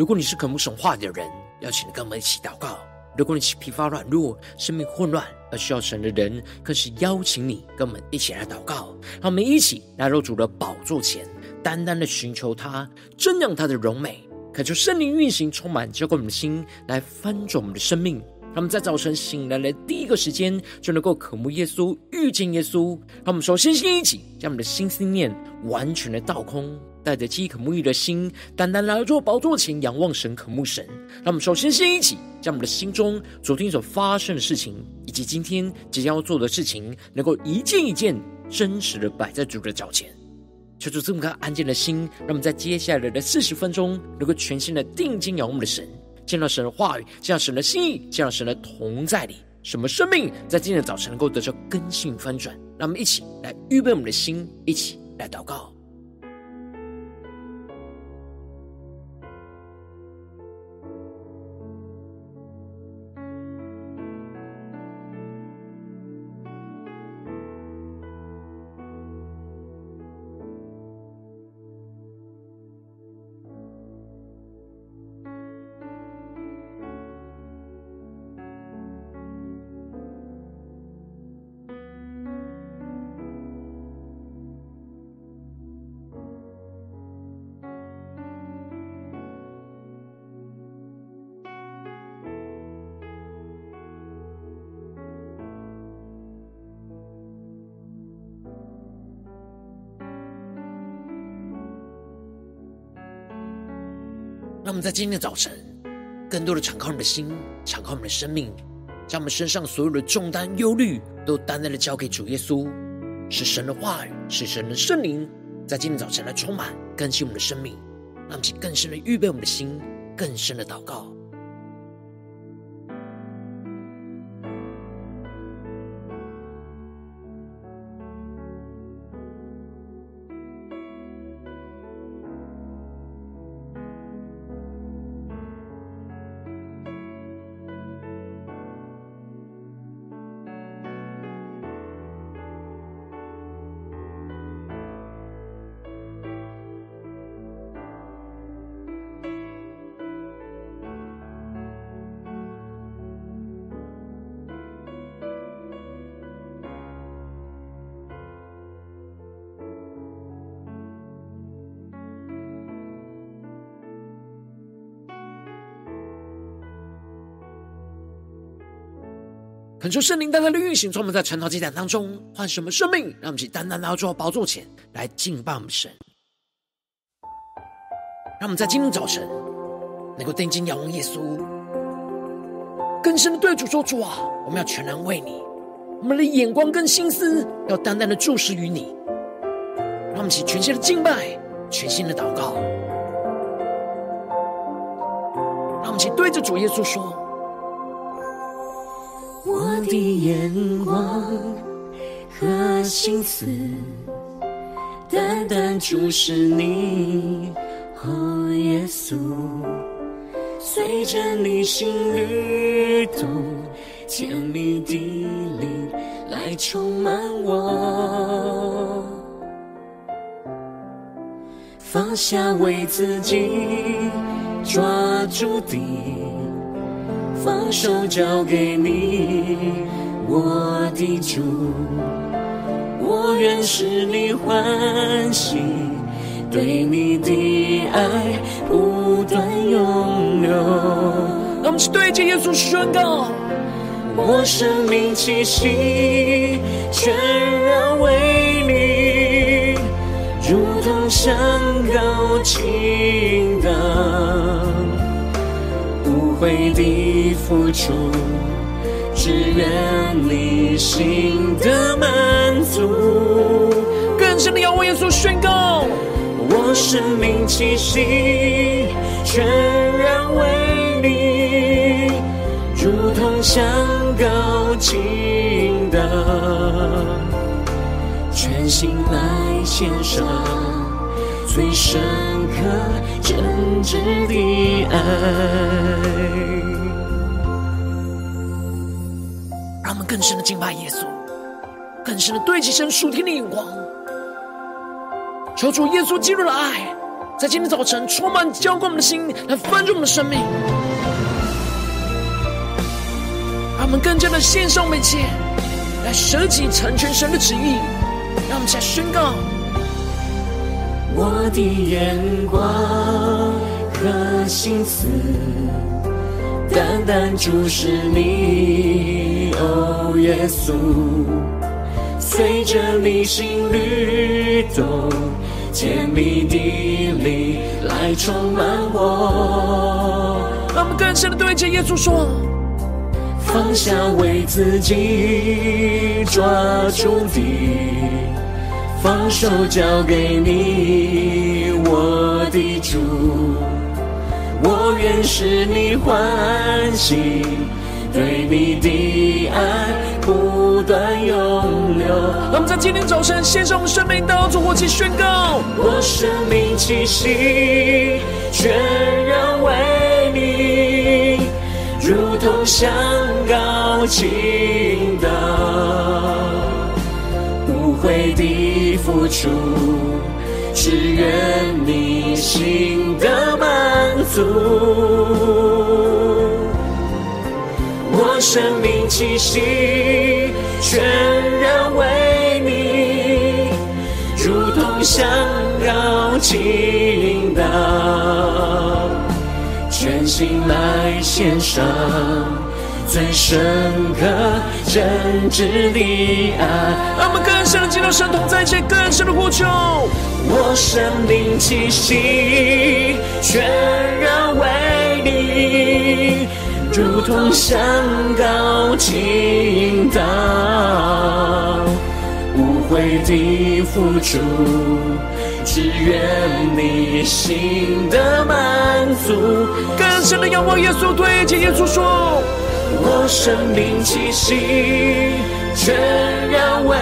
如果你是渴慕神话的人，邀请你跟我们一起祷告；如果你是疲乏软弱、生命混乱而需要神的人，更是邀请你跟我们一起来祷告。让我们一起来到主的宝座前，单单的寻求他，瞻仰他的荣美，恳求圣灵运行，充满浇灌我们的心，来翻转我们的生命。让我们在早晨醒来的第一个时间，就能够渴慕耶稣、遇见耶稣。让我们首先先一起将我们的心思念完全的倒空，带着饥渴沐浴的心，单单来到宝座前仰望神、渴慕神。让我们首先先一起将我们的心中昨天所发生的事情，以及今天即将要做的事情，能够一件一件真实的摆在主的脚前。求主这么个安静的心，让我们在接下来的四十分钟，能够全心的定睛仰望我们的神。见到神的话语，见到神的心意，见到神的同在里，什么生命在今天的早晨能够得到更新翻转？让我们一起来预备我们的心，一起来祷告。让我们在今天的早晨，更多的敞开我们的心，敞开我们的生命，将我们身上所有的重担、忧虑，都单单的交给主耶稣。是神的话语，是神的圣灵，在今天早晨来充满、更新我们的生命，让我们更深的预备我们的心，更深的祷告。恳求圣灵单单的运行，从我们在晨祷祭坛当中换什么生命，让我们去单单来到宝座前来敬拜我们神。让我们在今天早晨能够定睛仰望耶稣，更深的对主说：“主啊，我们要全然为你，我们的眼光跟心思要单单的注视于你。”让我们起全新的敬拜，全新的祷告。让我们起对着主耶稣说。的眼光和心思，单单注视你，哦，耶稣，随着你心律动，甜蜜的灵来充满我，放下为自己抓住的。放手交给你，我的主，我愿使你欢喜，对你的爱不断永留。我们去对着耶稣宣告，我生命气息全然为你，如同香膏倾倒。回的付出，只愿你心的满足。更深的仰望耶稣宣告，我生命气息全然为你，如同香膏倾倒，全心来献上最深刻。真挚的爱，让我们更深的敬拜耶稣，更深的对齐神属天的眼光，求主耶稣基督的爱在今天早晨充满浇灌我们的心，来翻转我们的生命，让我们更加的献上我们一切，来舍己成全神的旨意。让我们来宣告：我的眼光和心思，单单注视你，哦，耶稣，随着你心律动。甜蜜的灵来充满我，让我们更深的对着耶稣说：放下为自己抓住的，放手交给你，我的主，我愿使你欢喜，对你的爱。不断涌流。让我们在今天早晨献上我们生命，当作活祭宣告。我生命气息全然为你，如同香膏倾倒，无悔的付出，只愿你心的满足。我生命气息全然为你，如同香膏倾倒，全心来献上最深刻真挚的爱。让我们更深的进入神同在，一更深的呼求。我生命气息全然为你。如同香膏倾倒，无悔的付出，只愿你心的满足。更深的仰望耶稣，对着耶稣说：我生命气息全然为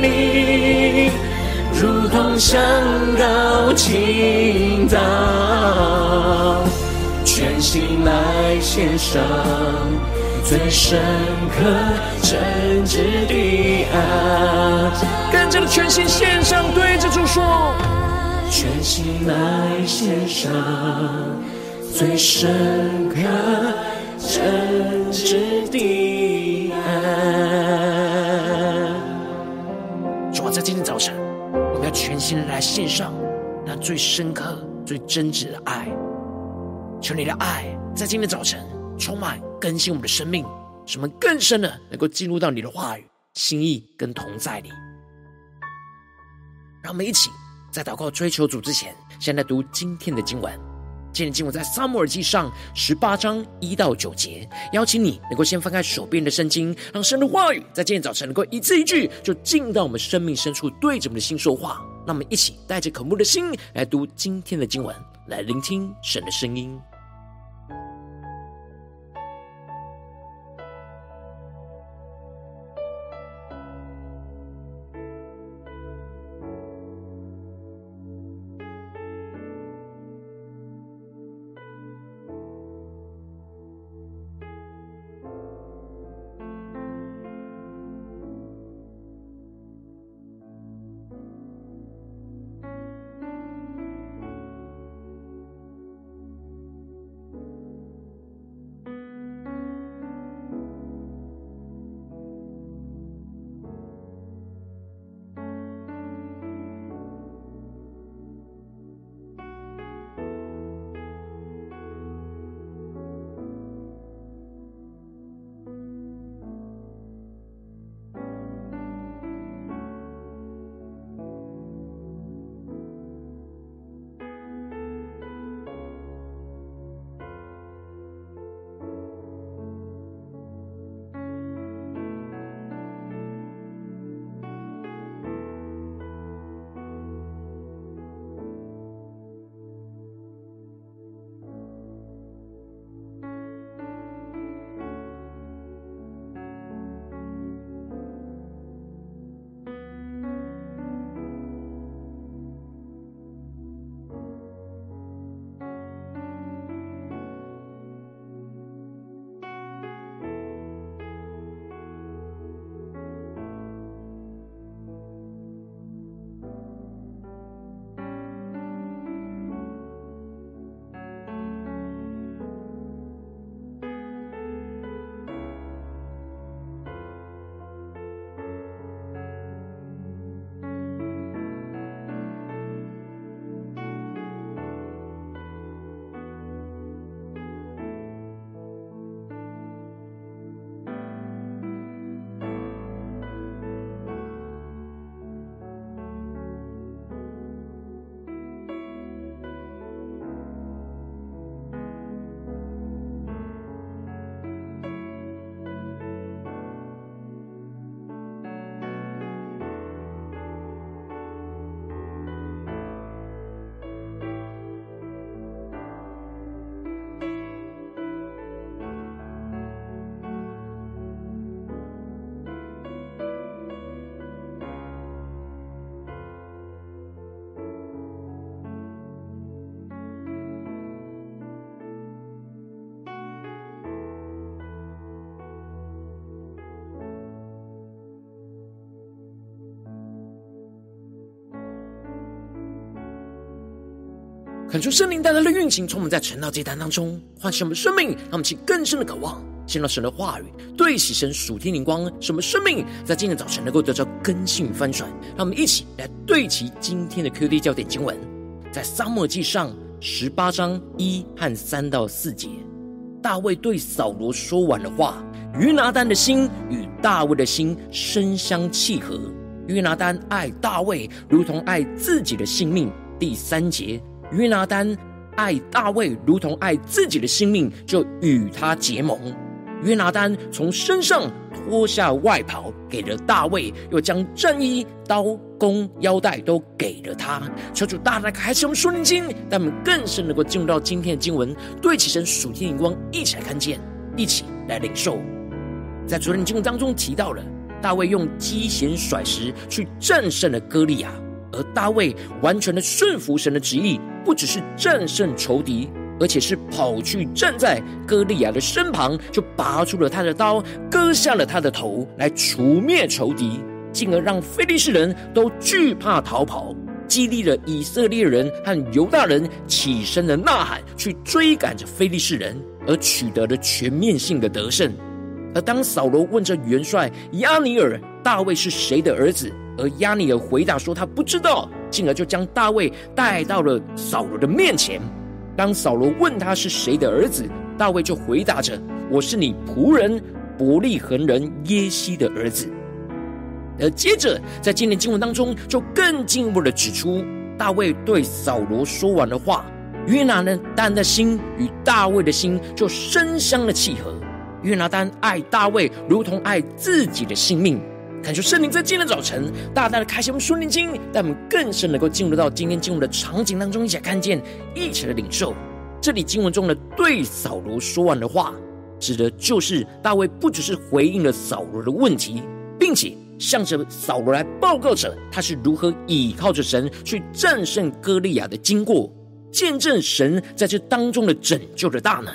你，如同香膏倾倒。全心来献上最深刻真挚的爱，跟着全心献上，对着主说：全心来献上最深刻真挚的爱。主啊，在今天早晨，我们要全心来献上那最深刻、最真挚的爱。求你的爱在今天早晨充满更新我们的生命，使我们更深的能够进入到你的话语、心意跟同在里。让我们一起在祷告追求主之前，先来读今天的经文。今天经文在撒母耳记上十八章一到九节。邀请你能够先翻开手边的圣经，让神的话语在今天早晨能够一字一句就进到我们生命深处，对着我们的心说话。让我们一起带着渴慕的心来读今天的经文。来聆听神的声音。感受圣灵带来的运行，充满在晨祷祭坛当中，唤醒我们生命，让我们起更深的渴望，见到神的话语，对齐神属天灵光，使我们生命在今天早晨能够得到更新与翻转。让我们一起来对齐今天的 QD 焦点经文，在撒母耳记上十八章一和三到四节，大卫对扫罗说完的话，约拿单的心与大卫的心深相契合，约拿单爱大卫如同爱自己的性命。第三节。约拿单爱大卫如同爱自己的性命，就与他结盟。约拿单从身上脱下外袍，给了大卫，又将战衣、刀、弓、腰带都给了他。求主大大开启我们属灵经，让我们更深能够进入到今天的经文，对起神属天的光，一起来看见，一起来领受。在昨天的经文当中提到了，大卫用机弦甩石去战胜了歌利亚，而大卫完全的顺服神的旨意。不只是战胜仇敌，而且是跑去站在歌利亚的身旁，就拔出了他的刀，割下了他的头，来除灭仇敌，进而让非利士人都惧怕逃跑，激励了以色列人和犹大人起身的呐喊，去追赶着非利士人，而取得了全面性的得胜。而当扫罗问着元帅押尼尔，大卫是谁的儿子？而押尼尔回答说他不知道。进而就将大卫带到了扫罗的面前。当扫罗问他是谁的儿子，大卫就回答着：“我是你仆人伯利恒人耶西的儿子。”而接着在今天经文当中，就更进一步的指出，大卫对扫罗说完的话，约拿单的心与大卫的心就深相的契合。约拿单爱大卫如同爱自己的性命。感受圣灵在今天早晨，大大的开启我们属灵经，带我们更深能够进入到今天经文的场景当中，一起来看见，一起来领受。这里经文中的对扫罗说完的话，指的就是大卫不只是回应了扫罗的问题，并且向着扫罗来报告着他是如何倚靠着神去战胜歌利亚的经过，见证神在这当中的拯救的大能。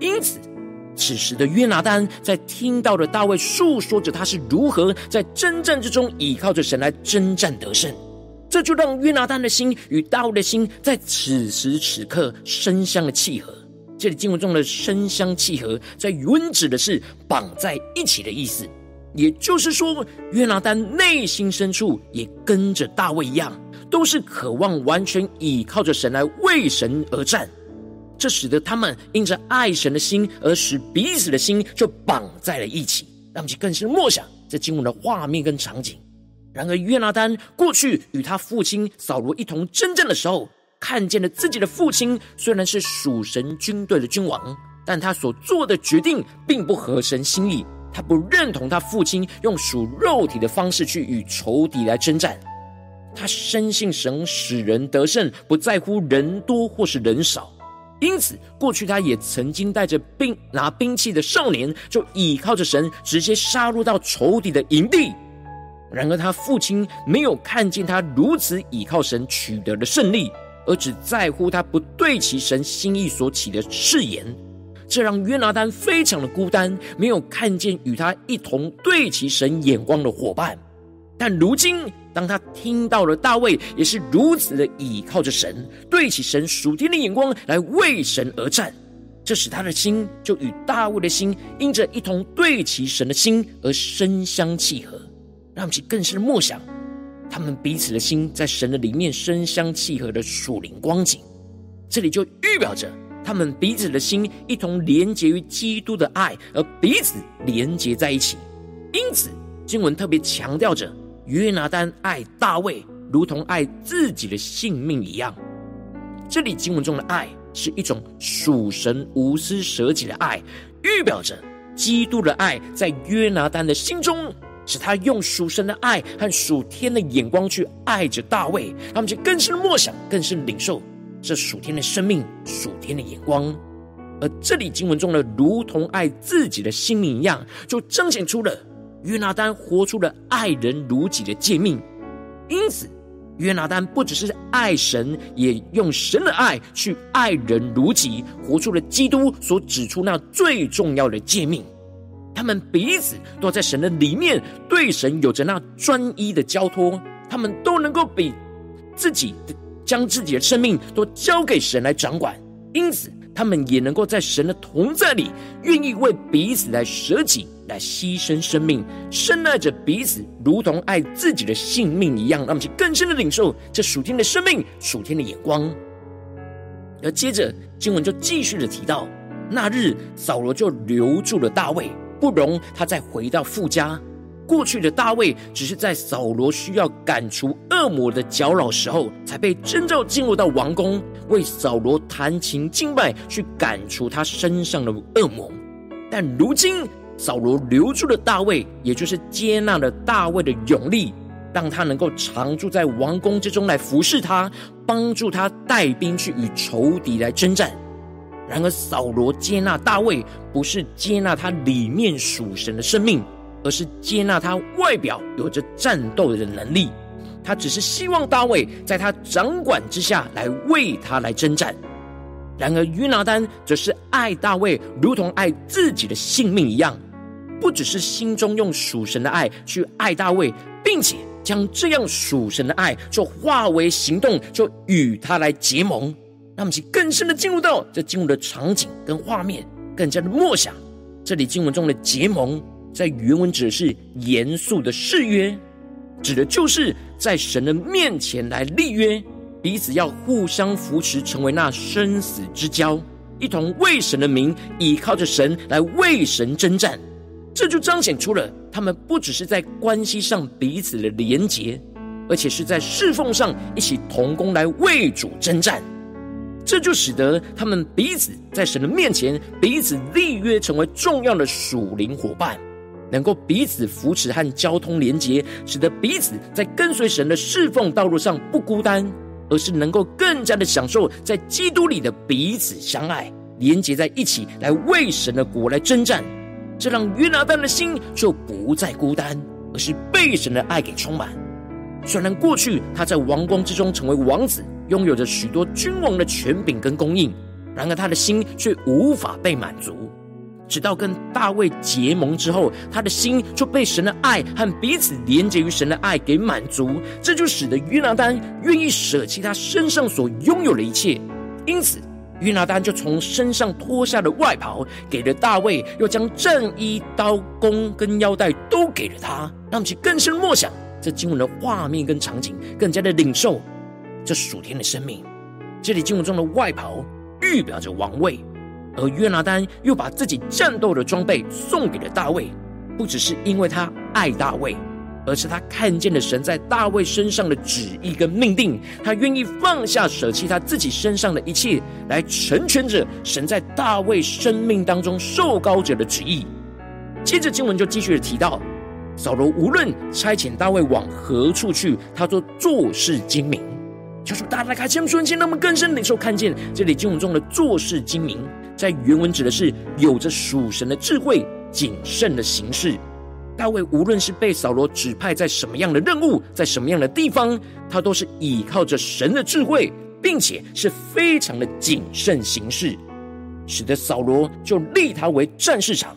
因此。此时的约拿单在听到了大卫诉说着他是如何在征战之中倚靠着神来征战得胜，这就让约拿单的心与大卫的心在此时此刻深相的契合。这里经文中的深相契合，在原指的是绑在一起的意思，也就是说，约拿单内心深处也跟着大卫一样，都是渴望完全倚靠着神来为神而战。这使得他们因着爱神的心，而使彼此的心就绑在了一起，让我们更深默想这经文的画面跟场景。然而约拿单过去与他父亲扫罗一同征战的时候，看见了自己的父亲虽然是属神军队的君王，但他所做的决定并不合神心意。他不认同他父亲用属肉体的方式去与仇敌来征战。他深信神使人得胜，不在乎人多或是人少。因此，过去他也曾经带着兵拿兵器的少年，就倚靠着神，直接杀入到仇敌的营地。然而，他父亲没有看见他如此倚靠神取得的胜利，而只在乎他不对其神心意所起的誓言，这让约拿单非常的孤单，没有看见与他一同对齐神眼光的伙伴。但如今，当他听到了大卫也是如此的倚靠着神，对起神属天的眼光来为神而战，这使他的心就与大卫的心因着一同对齐神的心而深相契合，让其更深的默想他们彼此的心在神的里面深相契合的属灵光景。这里就预表着他们彼此的心一同连结于基督的爱，而彼此连结在一起。因此，经文特别强调着。约拿单爱大卫，如同爱自己的性命一样。这里经文中的爱，是一种属神无私舍己的爱，预表着基督的爱在约拿单的心中，使他用属神的爱和属天的眼光去爱着大卫。他们就更深默想，更深领受这属天的生命、属天的眼光。而这里经文中的，如同爱自己的性命一样，就彰显出了。约拿单活出了爱人如己的诫命，因此约拿单不只是爱神，也用神的爱去爱人如己，活出了基督所指出那最重要的诫命。他们彼此都在神的里面，对神有着那专一的交托，他们都能够比自己将自己的生命都交给神来掌管，因此他们也能够在神的同在里，愿意为彼此来舍己，来牺牲生命，深爱着彼此，如同爱自己的性命一样。让我们去更深的领受这属天的生命、属天的眼光。而接着经文就继续的提到，那日扫罗就留住了大卫，不容他再回到父家。过去的大卫只是在扫罗需要赶除恶魔的搅扰时候，才被征召进入到王宫，为扫罗弹琴敬拜，去赶除他身上的恶魔。但如今扫罗留住了大卫，也就是接纳了大卫的勇力，让他能够常住在王宫之中来服侍他，帮助他带兵去与仇敌来征战。然而扫罗接纳大卫，不是接纳他里面属神的生命。而是接纳他外表有着战斗的能力，他只是希望大卫在他掌管之下来为他来征战。然而约拿单则是爱大卫如同爱自己的性命一样，不只是心中用属神的爱去爱大卫，并且将这样属神的爱就化为行动，就与他来结盟。让我们去更深的进入到这经文的场景跟画面，更加的默想这里经文中的结盟。在原文指的是严肃的誓约，指的就是在神的面前来立约，彼此要互相扶持，成为那生死之交，一同为神的名，倚靠着神来为神征战。这就彰显出了他们不只是在关系上彼此的连结，而且是在侍奉上一起同工来为主征战。这就使得他们彼此在神的面前彼此立约，成为重要的属灵伙伴。能够彼此扶持和交通连结，使得彼此在跟随神的侍奉道路上不孤单，而是能够更加的享受在基督里的彼此相爱，连结在一起来为神的国来征战。这让约拿单的心就不再孤单，而是被神的爱给充满。虽然过去他在王宫之中成为王子，拥有着许多君王的权柄跟供应，然而他的心却无法被满足。直到跟大卫结盟之后，他的心就被神的爱和彼此连接于神的爱给满足，这就使得约拿单愿意舍弃他身上所拥有的一切。因此，约拿单就从身上脱下了外袍，给了大卫，又将战衣、刀弓跟腰带都给了他，让其更深默想这经文的画面跟场景，更加的领受这属天的生命。这里经文中的外袍预表着王位。而约拿单又把自己战斗的装备送给了大卫，不只是因为他爱大卫，而是他看见了神在大卫身上的旨意跟命定，他愿意放下舍弃他自己身上的一切，来成全着神在大卫生命当中受膏者的旨意。接着经文就继续的提到，扫罗无论差遣大卫往何处去，他都做事精明。就是大大开启我们瞬间，让我们更深领受看见这里经文中的做事精明。在原文指的是有着属神的智慧、谨慎的行事。大卫无论是被扫罗指派在什么样的任务，在什么样的地方，他都是倚靠着神的智慧，并且是非常的谨慎行事，使得扫罗就立他为战士长，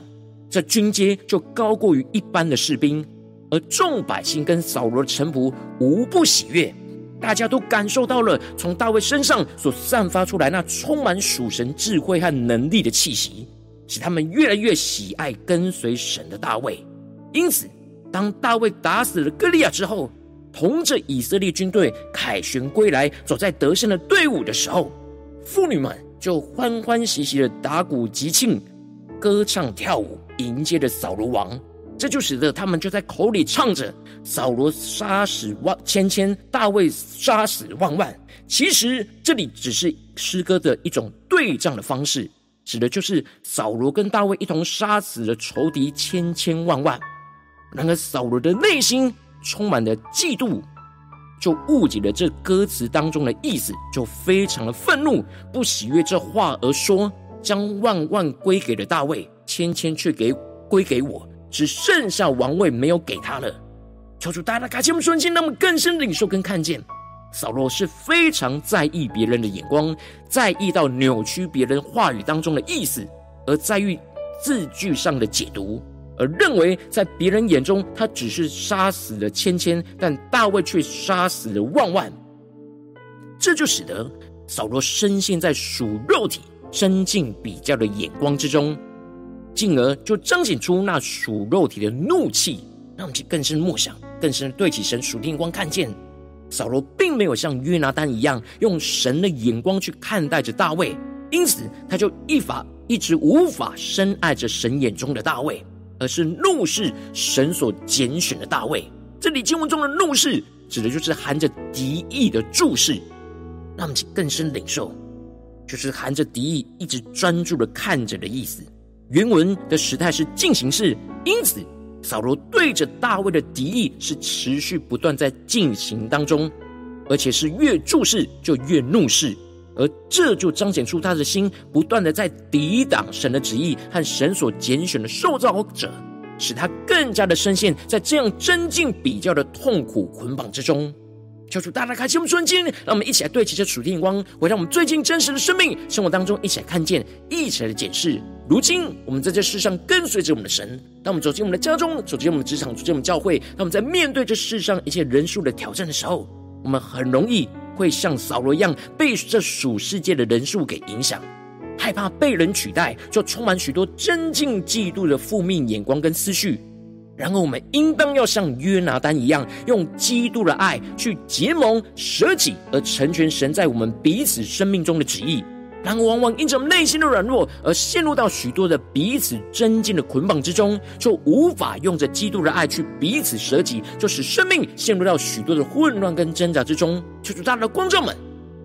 这军阶就高过于一般的士兵，而众百姓跟扫罗的臣仆无不喜悦。大家都感受到了从大卫身上所散发出来那充满属神智慧和能力的气息，使他们越来越喜爱跟随神的大卫。因此，当大卫打死了歌利亚之后，同着以色列军队凯旋归来，走在得胜的队伍的时候，妇女们就欢欢喜喜的打鼓集庆、歌唱跳舞，迎接着扫罗王。这就使得他们就在口里唱着“扫罗杀死万千千，大卫杀死万万”。其实这里只是诗歌的一种对仗的方式，指的就是扫罗跟大卫一同杀死了仇敌千千万万。然而扫罗的内心充满了嫉妒，就误解了这歌词当中的意思，就非常的愤怒，不喜悦这话而说，将万万归给了大卫，千千却给归给我。只剩下王位没有给他了，求主大大开启我们瞬间，让我们更深的领受跟看见，扫罗是非常在意别人的眼光，在意到扭曲别人话语当中的意思，而在于字句上的解读，而认为在别人眼中他只是杀死了千千，但大卫却杀死了万万。这就使得扫罗深陷在属肉体、争竞比较的眼光之中，进而就彰显出那属肉体的怒气。让我们去更深默想，更深对起神属天光，看见扫罗并没有像约拿单一样用神的眼光去看待着大卫，因此他就一法一直无法深爱着神眼中的大卫，而是怒视神所拣选的大卫。这里经文中的怒视，指的就是含着敌意的注视。让我们去更深领受，就是含着敌意一直专注的看着的意思。原文的时态是进行式，因此。扫罗对着大卫的敌意是持续不断在进行当中，而且是越注视就越怒视，而这就彰显出他的心不断的在抵挡神的旨意和神所拣选的受造者，使他更加的深陷在这样争竞比较的痛苦捆绑之中。求主大大开启我们的眼睛，让我们一起来对齐这属天眼光，回到我们最近真实的生命生活当中，一起来看见，一起来检视。如今我们在这世上跟随着我们的神，当我们走进我们的家中，走进我们的职场，走进我们教会，当我们在面对这世上一切人数的挑战的时候，我们很容易会像扫罗一样被这属世界的人数给影响，害怕被人取代，就充满许多争竞嫉妒的负面眼光跟思绪。然而，我们应当要像约拿单一样，用基督的爱去结盟、舍己，而成全神在我们彼此生命中的旨意。然而，往往因着内心的软弱，而陷入到许多的彼此争竞的捆绑之中，就无法用着基督的爱去彼此舍己，就使生命陷入到许多的混乱跟挣扎之中。求主大大的光照们，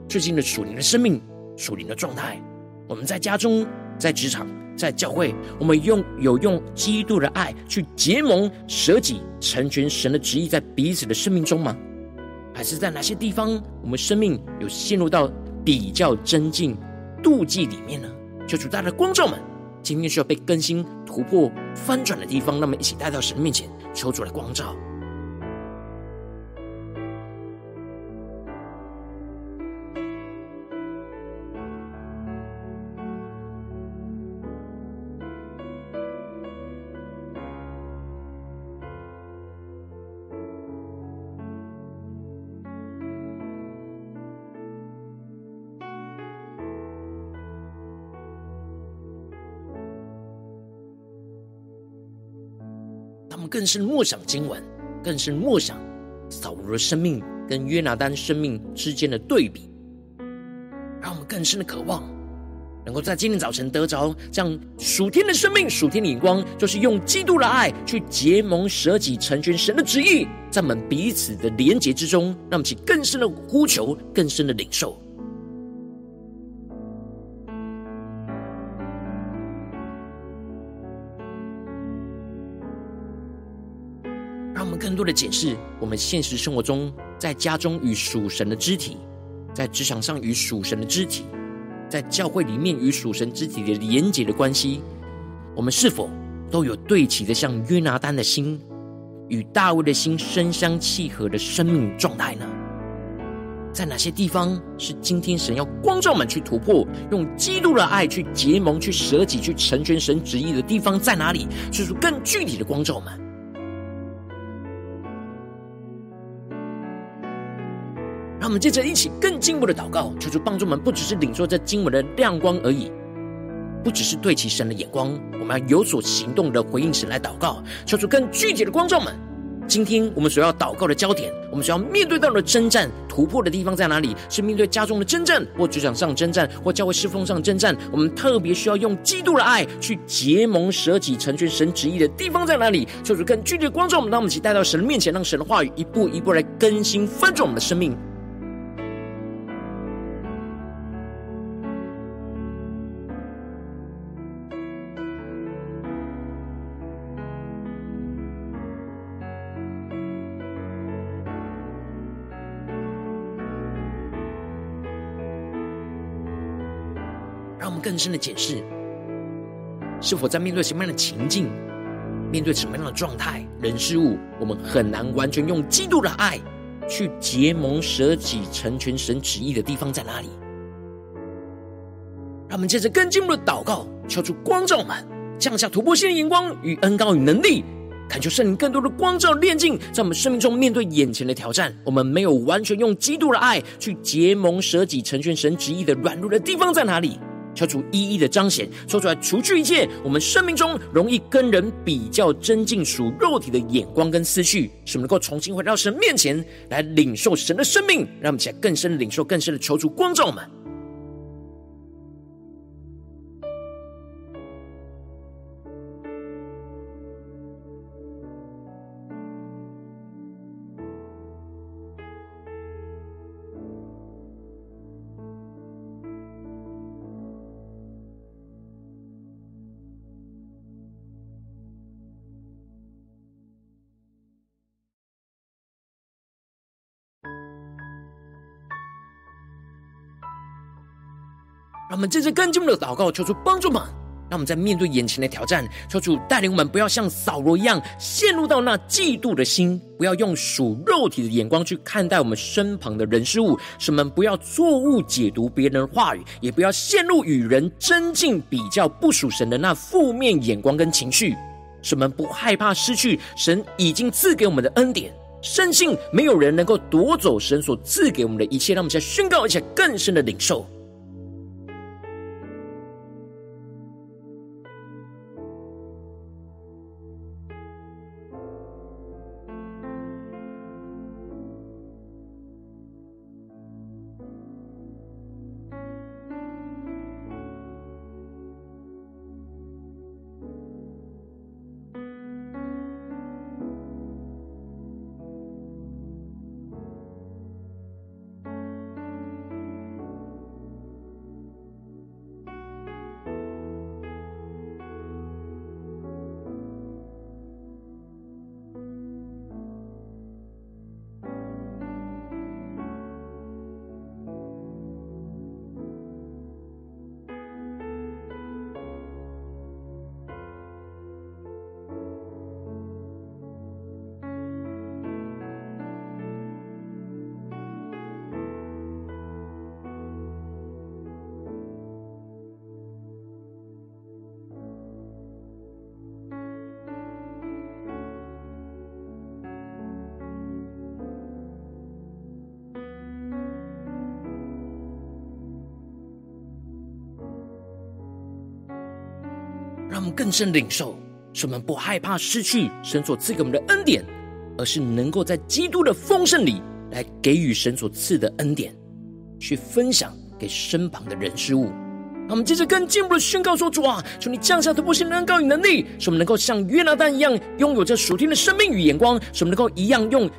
最近的属灵的生命、属灵的状态，我们在家中、在职场。在教会，我们用有用基督的爱去结盟、舍己、成全神的旨意，在彼此的生命中吗？还是在哪些地方，我们生命有陷入到比较、争竞、妒忌里面呢？求主大的光照们，今天需要被更新、突破、翻转的地方，那么一起带到神面前，求主来光照。们更是默想经文，更是默想扫罗的生命跟约拿单生命之间的对比，让我们更深的渴望，能够在今天早晨得着这样属天的生命、属天的眼光，就是用基督的爱去结盟、舍己、成全神的旨意，在我们彼此的连结之中，让我们起更深的呼求、更深的领受。更多的检视我们现实生活中，在家中与属神的肢体，在职场上与属神的肢体，在教会里面与属神肢体的连结的关系，我们是否都有对齐的像约拿单的心，与大卫的心深相契合的生命状态呢？在哪些地方是今天神要光照们去突破，用基督的爱去结盟、去舍己、去成全神旨意的地方在哪里？就是更具体的光照。们我们接着一起更进一步的祷告，求主帮助我们，不只是领受这经文的亮光而已，不只是对齐神的眼光，我们要有所行动的回应神来祷告，求主更具体的光照们。今天我们所要祷告的焦点，我们所要面对到的征战突破的地方在哪里？是面对家中的征战，或职场上征战，或教会侍奉上征战？我们特别需要用基督的爱去结盟、舍己、成全神旨意的地方在哪里？求主更具体的光照我们，让我们一起带到神的面前，让神的话语一步一步来更新翻转我们的生命。更深的解释，是否在面对什么样的情境，面对什么样的状态、人事物，我们很难完全用基督的爱去结盟、舍己、成全神旨意的地方在哪里？让我们接着更进一步的祷告，求主光照我们，降下突破性的眼光与恩膏与能力，恳求圣灵更多的光照炼净，在我们生命中面对眼前的挑战，我们没有完全用基督的爱去结盟舍己成全神旨意的软弱的地方在哪里？求主一一的彰显，说出来，除去一切我们生命中容易跟人比较、增进属肉体的眼光跟思绪，使我们能够重新回到神面前来领受神的生命，让我们起来更深领受、更深的求主光照我们。让我们这次跟进一步的祷告，求主帮助们。让我们在面对眼前的挑战，求主带领我们，不要像扫罗一样陷入到那嫉妒的心，不要用属肉体的眼光去看待我们身旁的人事物，使我们不要错误解读别人的话语，也不要陷入与人争竞比较不属神的那负面眼光跟情绪，使我们不害怕失去神已经赐给我们的恩典，深信没有人能够夺走神所赐给我们的一切。让我们再宣告一下更深的领受。们更深领受，使我们不害怕失去神所赐给我们的恩典，而是能够在基督的丰盛里来给予神所赐的恩典，去分享给身旁的人事物。我们接着更进一步的宣告说：主啊，求你降下突破性的恩膏与能力，使我们能够像约拿单一样，拥有着属天的生命与眼光，使我们能够一样用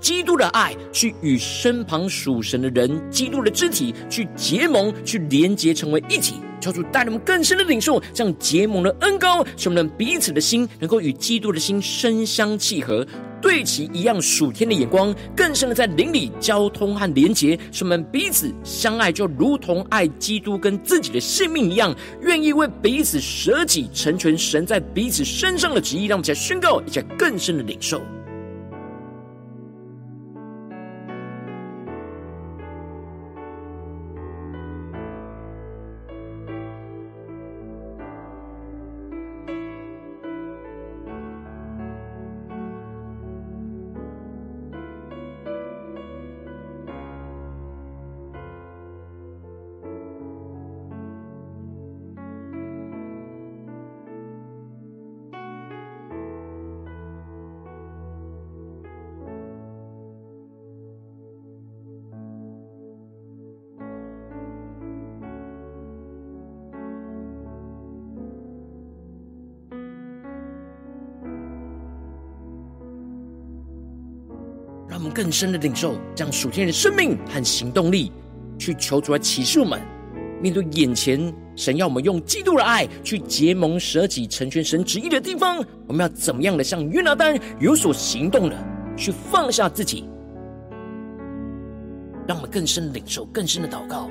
基督的爱去与身旁属神的人、基督的肢体去结盟、去连结，成为一体。求主带领我们更深的领受，这样结盟的恩膏，使我们彼此的心能够与基督的心深相契合，对齐一样属天的眼光，更深的在灵里交通和连结，使我们彼此相爱，就如同爱基督跟自己的性命一样，愿意为彼此舍己，成全神在彼此身上的旨意。让我们起来宣告一下更深的领受。更深的领受，将属天的生命和行动力，去求主来启示我们。面对眼前神要我们用基督的爱去结盟舍己成全神旨意的地方，我们要怎么样的像约拿单有所行动的去放下自己，让我们更深的领受，更深的祷告，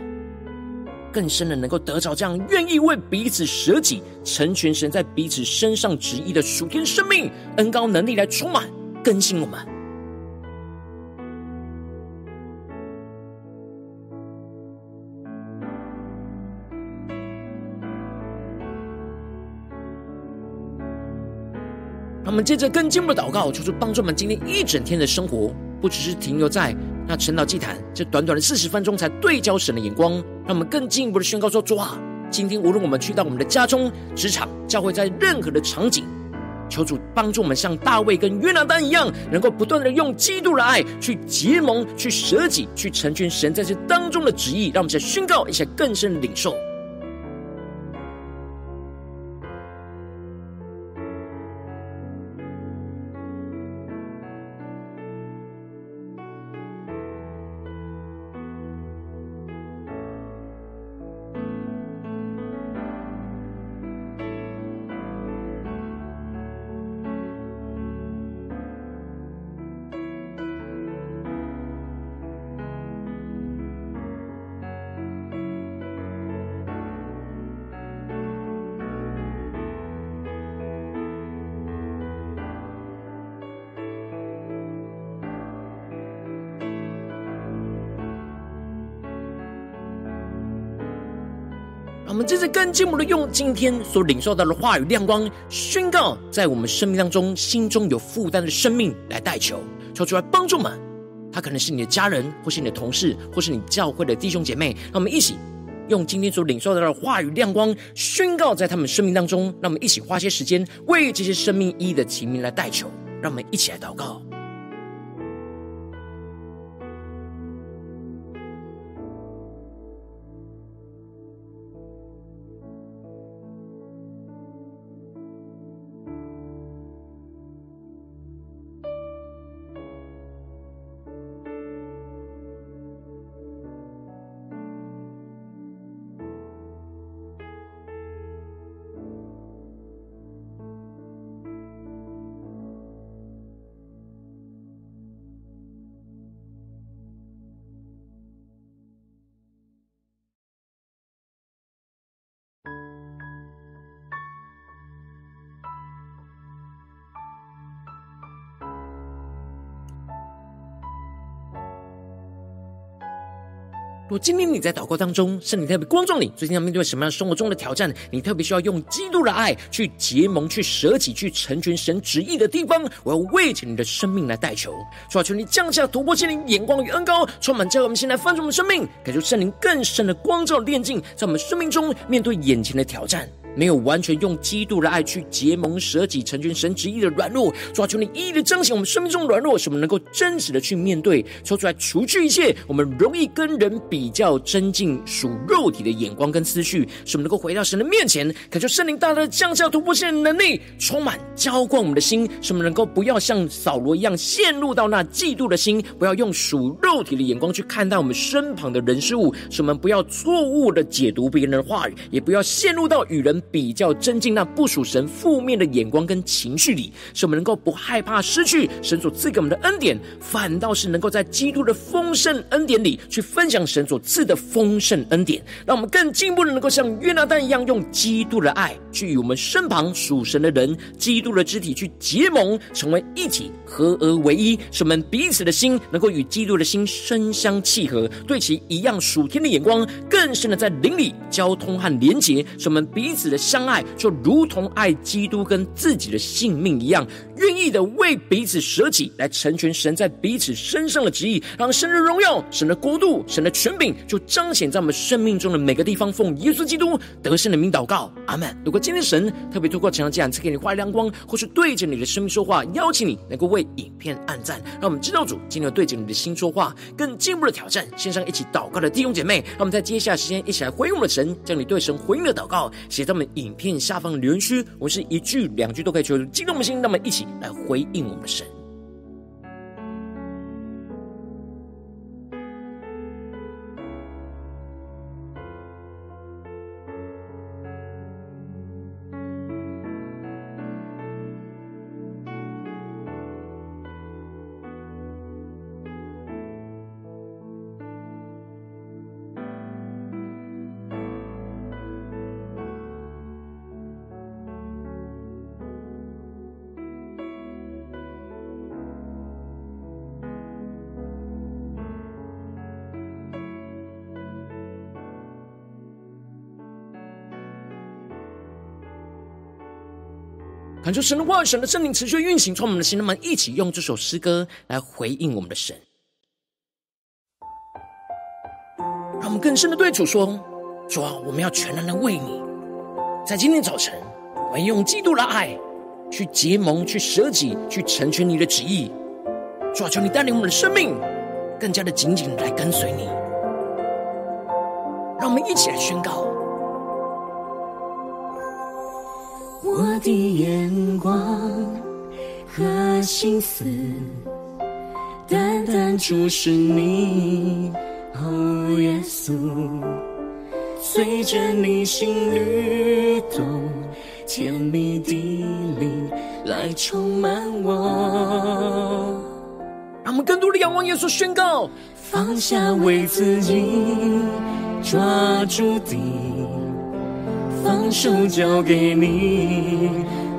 更深的能够得着这样愿意为彼此舍己成全神在彼此身上旨意的属天生命恩膏能力来充满更新我们。我们接着更进一步的祷告，求主帮助我们今天一整天的生活，不只是停留在那晨祷祭坛这短短的四十分钟才对焦神的眼光，让我们更进一步的宣告说：主啊，今天无论我们去到我们的家中、职场、教会，在任何的场景，求主帮助我们像大卫跟约拿单一样，能够不断的用基督的爱去结盟、去舍己、去成全神在这当中的旨意，让我们再宣告一下更深的领受。我们这次更进一步的用今天所领受到的话语亮光，宣告在我们生命当中，心中有负担的生命来代求，求主来帮助我们。他可能是你的家人，或是你的同事，或是你教会的弟兄姐妹。让我们一起用今天所领受到的话语亮光，宣告在他们生命当中。让我们一起花些时间为这些生命一一的提名来代求。让我们一起来祷告。今天你在祷告当中，圣灵特别光照你，最近要面对什么样生活中的挑战？你特别需要用基督的爱去结盟、去舍己、去成全神旨意的地方，我要为着你的生命来代求，求求你降下突破心灵眼光与恩高，充满在我们现在翻转我们生命，感受圣灵更深的光照的炼净，在我们生命中面对眼前的挑战。没有完全用基督的爱去结盟舍己成全神旨意的软弱，主啊，求你一一的彰显我们生命中软弱，使我们能够真实的去面对，抽出来除去一切我们容易跟人比较、增进属肉体的眼光跟思绪，使我们能够回到神的面前，感受圣灵大大的降下突破性的能力，充满浇灌我们的心，使我们能够不要像扫罗一样陷入到那嫉妒的心，不要用属肉体的眼光去看待我们身旁的人事物，使我们不要错误的解读别人的话语，也不要陷入到与人。比较增进那不属神负面的眼光跟情绪里，使我们能够不害怕失去神所赐给我们的恩典，反倒是能够在基督的丰盛恩典里去分享神所赐的丰盛恩典，让我们更进一步的能够像约拿单一样，用基督的爱去与我们身旁属神的人、基督的肢体去结盟，成为一体，合而为一，使我们彼此的心能够与基督的心深相契合，对其一样属天的眼光，更深的在灵里交通和连结，使我们彼此的。相爱就如同爱基督跟自己的性命一样，愿意的为彼此舍己，来成全神在彼此身上的旨意，让神的荣耀、神的国度、神的权柄就彰显在我们生命中的每个地方。奉耶稣基督得胜的名祷告，阿门。如果今天神特别透过这样这样赐给你画亮光，或是对着你的生命说话，邀请你能够为影片按赞，让我们知道主今天对着你的心说话，更进一步的挑战。线上一起祷告的弟兄姐妹，让我们在接下来时间一起来回应我们的神，将你对神回应的祷告写在们影片下方留言区，我是一句两句都可以求助激动的心，那么一起来回应我们的神。神的话、神的圣灵持续运行，从我们的心，那么一起用这首诗歌来回应我们的神，让我们更深的对主说：主啊，我们要全然的为你，在今天早晨，我们用基督的爱去结盟、去舍己、去成全你的旨意。主啊，求你带领我们的生命更加的紧紧的来跟随你。让我们一起来宣告。我的眼光和心思，单单注视你，哦，耶稣，随着你心律动，甜蜜的灵来充满我。让我们更多的仰望耶稣，宣告：放下为自己抓住的。放手交给你，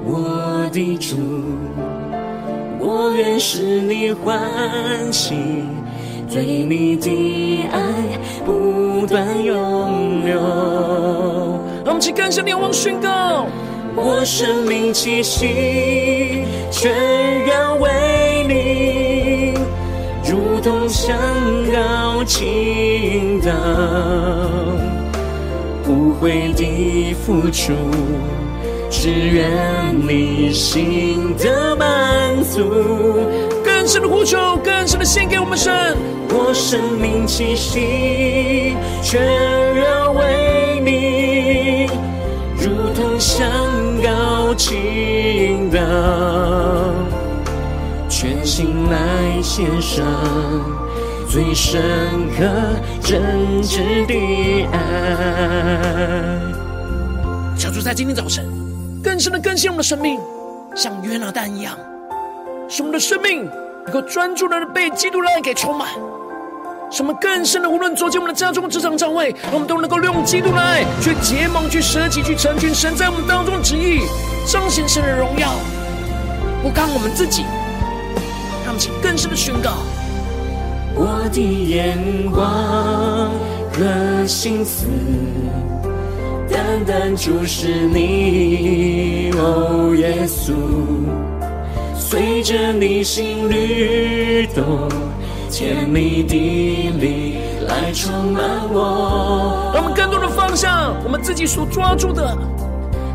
我的主，我愿使你欢喜，对你的爱不断涌流。让我们去更深的仰望宣告，我生命气息全然为你，如同香膏倾倒。为你付出，只愿你心的满足。更深的呼求，更深的献给我们神。我生命气息全然为你，如同香膏倾倒，全心来献上。最深刻、真挚的爱，小主在今天早晨更深的更新我们的生命，像约拿单一样，使我们的生命能够专注的被基督的爱给充满。什么更深的，无论走进我们的家中、职场、教会，让我们都能够利用基督的爱去结盟、去舍己、去成全神在我们当中的旨意，彰显神的荣耀，不靠我们自己，让我们更深的宣告。我的眼光和心思，单单注视你，哦，耶稣，随着你心律动，甜蜜的灵来充满我。让我们更多的放下我们自己所抓住的，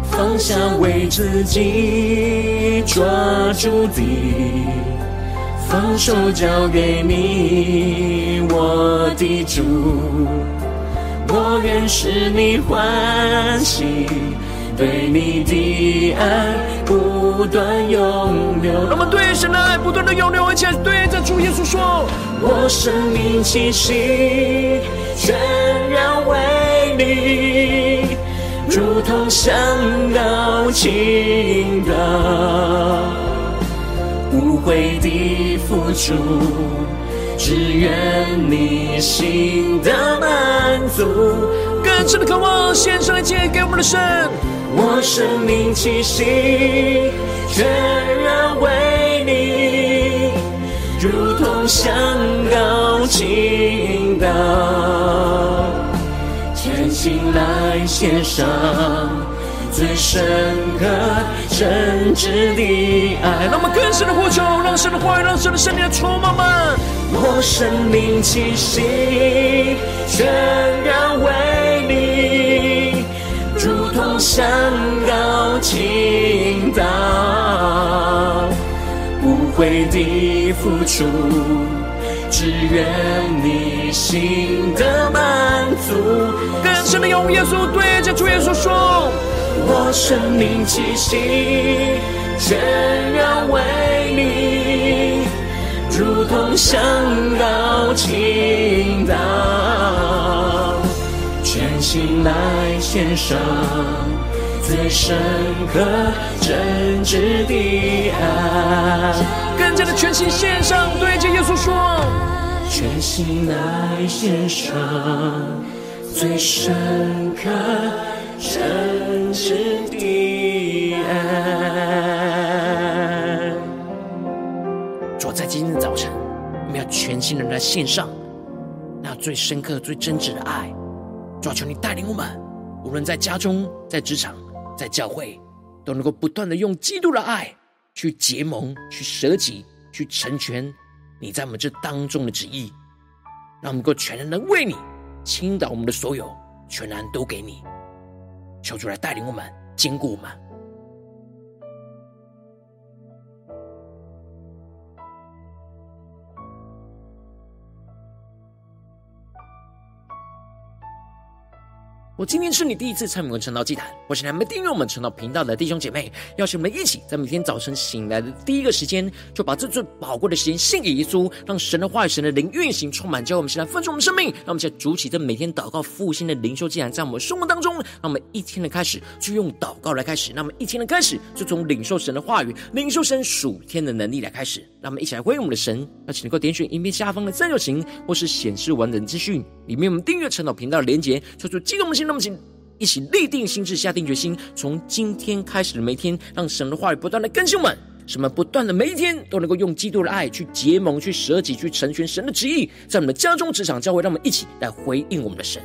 放下为自己抓住的。放手交给你，我的主，我愿使你欢喜，对你的爱不断涌流。让我们对神的爱不断的涌流，而且对着主耶稣说：我生命气息全然为你，如同香膏倾倒。无悔的付出，只愿你心的满足。更深的渴望，献上一切给我们的神。我生命气息全然为你，如同香膏倾倒，全心来献上。最深刻、真挚的爱，让我们更深的呼求，让神的话语，让神的圣灵来充满们。我生命气息全然为你，如同山高倾倒，无悔的付出，只愿你心的满足。更深的用耶稣对着主耶稣说。我生命气息全然为你，如同香膏倾倒，全心来献上最深刻真挚的爱。更加的全心献上，对着耶稣说，全心来献上最深刻。真心的来献上那最深刻、最真挚的爱。主啊求你带领我们，无论在家中、在职场、在教会，都能够不断的用基督的爱去结盟、去舍己、去成全你在我们这当中的旨意，让我们够全然的为你倾倒我们的所有，全然都给你。求主来带领我们，坚固我们。我今天是你第一次参与我们晨祷祭坛，我是还没订阅我们晨祷频道的弟兄姐妹，邀请我们一起在每天早晨醒来的第一个时间，就把这最宝贵的时间献给耶稣，让神的话语、神的灵运行充满，教我们现在分盛我们生命。让我们现在筑起这每天祷告复兴的灵修祭坛，在我们生活当中，让我们一天的开始就用祷告来开始，那么一天的开始就从领受神的话语、领受神属天的能力来开始。让我们一起来回应我们的神，那请能够点选影片下方的三角形，或是显示完整资讯里面我们订阅晨祷频道的连结，求主激动我们心。那么，请一起立定心智，下定决心，从今天开始的每一天，让神的话语不断的更新我们，什么不断的每一天都能够用基督的爱去结盟、去舍己、去成全神的旨意，在我们的家中、职场、教会，让我们一起来回应我们的神。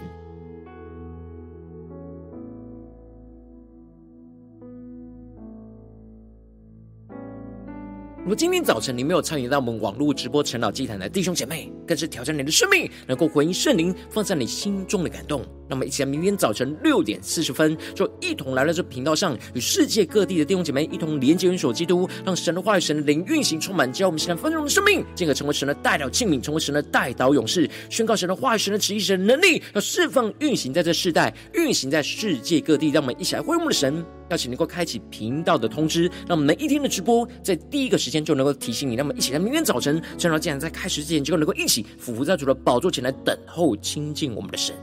如果今天早晨你没有参与到我们网络直播晨祷祭坛的弟兄姐妹，更是挑战你的生命，能够回应圣灵放在你心中的感动。那么，一起来明天早晨六点四十分，就一同来到这频道上，与世界各地的弟兄姐妹一同连接、元首基督，让神的话语、神的灵运行充满，教我们现在丰盛的生命，进而成为神的代表器皿，成为神的代祷勇士，宣告神的话语、神的旨意、神的能力，要释放运行在这世代，运行在世界各地。让我们一起来回应我们的神。邀请能够开启频道的通知，让我们每一天的直播在第一个时间就能够提醒你。那么，一起在明天早晨，趁着既然在开始之前，就能够一起俯伏在主的宝座前来等候亲近我们的神。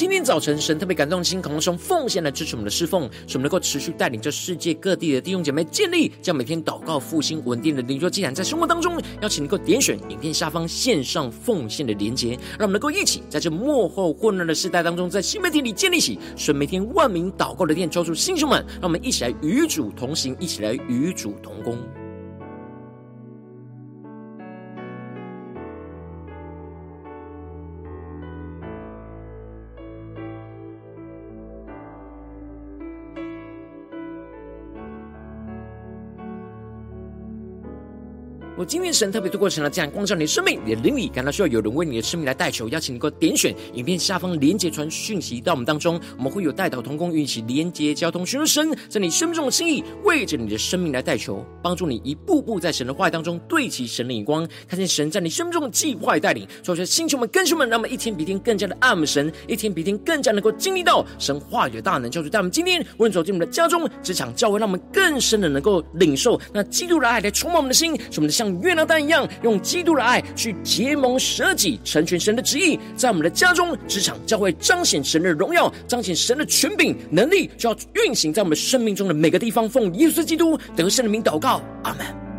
今天早晨神特别感动的心，渴望用奉献来支持我们的侍奉，使我们能够持续带领着世界各地的弟兄姐妹建立，将每天祷告复兴稳定的灵修祭坛，在生活当中，邀请能够点选影片下方线上奉献的连结，让我们能够一起在这幕后混乱的时代当中，在新媒体里建立起使每天万名祷告的殿，抽出弟兄们，让我们一起来与主同行，一起来与主同工。今天神特别透过神来这样光照你的生命，你的灵里感到需要有人为你的生命来代求，邀请你能够点选影片下方连结传讯息到我们当中，我们会有代祷同工与你一起连结交通，寻求神在你生命中的心意，为着你的生命来代求，帮助你一步步在神的话语当中对齐神的眼光，看见神在你生命中的计划带领。所以说，星球们、更新们，让我们一天比一天更加的爱我们神，一天比一天更加能够经历到神话语的大能，就是带我们今天无论走进我们的家中、职场、教会，让我们更深的能够领受那基督的爱来充满我们的心，使我们的相像约拿单一样，用基督的爱去结盟舍己，成全神的旨意，在我们的家中、职场、教会，彰显神的荣耀，彰显神的权柄能力，就要运行在我们生命中的每个地方。奉耶稣基督得胜的名祷告，阿门。